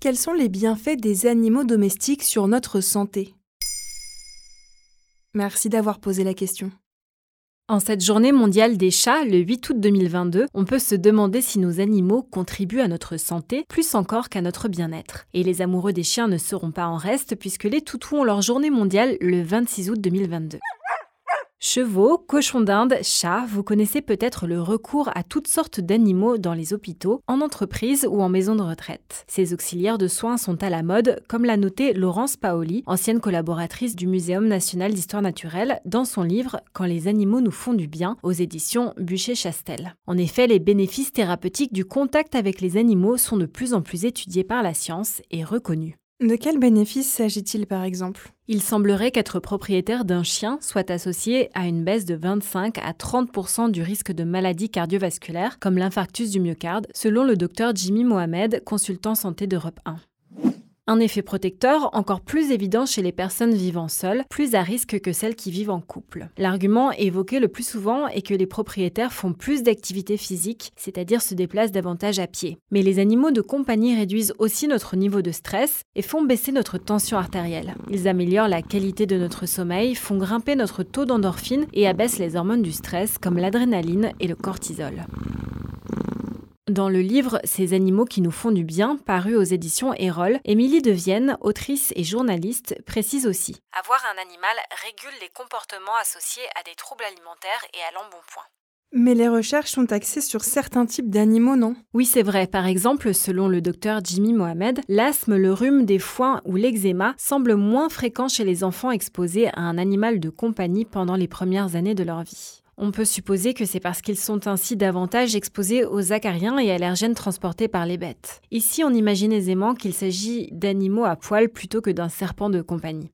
Quels sont les bienfaits des animaux domestiques sur notre santé? Merci d'avoir posé la question. En cette journée mondiale des chats, le 8 août 2022, on peut se demander si nos animaux contribuent à notre santé plus encore qu'à notre bien-être. Et les amoureux des chiens ne seront pas en reste puisque les toutous ont leur journée mondiale le 26 août 2022. Chevaux, cochons d'Inde, chats, vous connaissez peut-être le recours à toutes sortes d'animaux dans les hôpitaux, en entreprise ou en maison de retraite. Ces auxiliaires de soins sont à la mode, comme l'a noté Laurence Paoli, ancienne collaboratrice du Muséum national d'histoire naturelle, dans son livre Quand les animaux nous font du bien, aux éditions Bûcher-Chastel. En effet, les bénéfices thérapeutiques du contact avec les animaux sont de plus en plus étudiés par la science et reconnus. De quels bénéfices s'agit-il par exemple? Il semblerait qu'être propriétaire d'un chien soit associé à une baisse de 25 à 30% du risque de maladies cardiovasculaires comme l'infarctus du myocarde, selon le docteur Jimmy Mohamed, consultant santé d'Europe 1. Un effet protecteur encore plus évident chez les personnes vivant seules, plus à risque que celles qui vivent en couple. L'argument évoqué le plus souvent est que les propriétaires font plus d'activité physique, c'est-à-dire se déplacent davantage à pied. Mais les animaux de compagnie réduisent aussi notre niveau de stress et font baisser notre tension artérielle. Ils améliorent la qualité de notre sommeil, font grimper notre taux d'endorphine et abaissent les hormones du stress comme l'adrénaline et le cortisol. Dans le livre Ces animaux qui nous font du bien, paru aux éditions Erol, Émilie de Vienne, autrice et journaliste, précise aussi Avoir un animal régule les comportements associés à des troubles alimentaires et à l'embonpoint. Mais les recherches sont axées sur certains types d'animaux, non? Oui, c'est vrai. Par exemple, selon le docteur Jimmy Mohamed, l'asthme, le rhume des foins ou l'eczéma semblent moins fréquents chez les enfants exposés à un animal de compagnie pendant les premières années de leur vie. On peut supposer que c'est parce qu'ils sont ainsi davantage exposés aux acariens et allergènes transportés par les bêtes. Ici, on imagine aisément qu'il s'agit d'animaux à poil plutôt que d'un serpent de compagnie.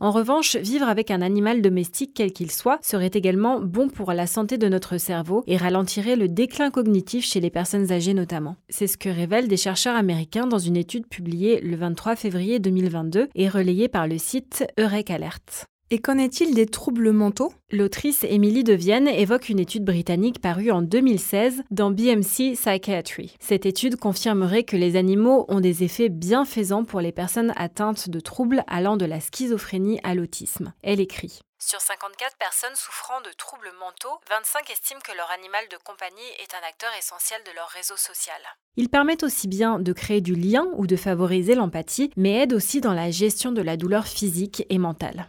En revanche, vivre avec un animal domestique quel qu'il soit serait également bon pour la santé de notre cerveau et ralentirait le déclin cognitif chez les personnes âgées notamment. C'est ce que révèlent des chercheurs américains dans une étude publiée le 23 février 2022 et relayée par le site Eureka Alert. Et qu'en est-il des troubles mentaux? L'autrice Émilie de Vienne évoque une étude britannique parue en 2016 dans BMC Psychiatry. Cette étude confirmerait que les animaux ont des effets bienfaisants pour les personnes atteintes de troubles allant de la schizophrénie à l'autisme. Elle écrit sur 54 personnes souffrant de troubles mentaux, 25 estiment que leur animal de compagnie est un acteur essentiel de leur réseau social. Ils permettent aussi bien de créer du lien ou de favoriser l'empathie, mais aident aussi dans la gestion de la douleur physique et mentale.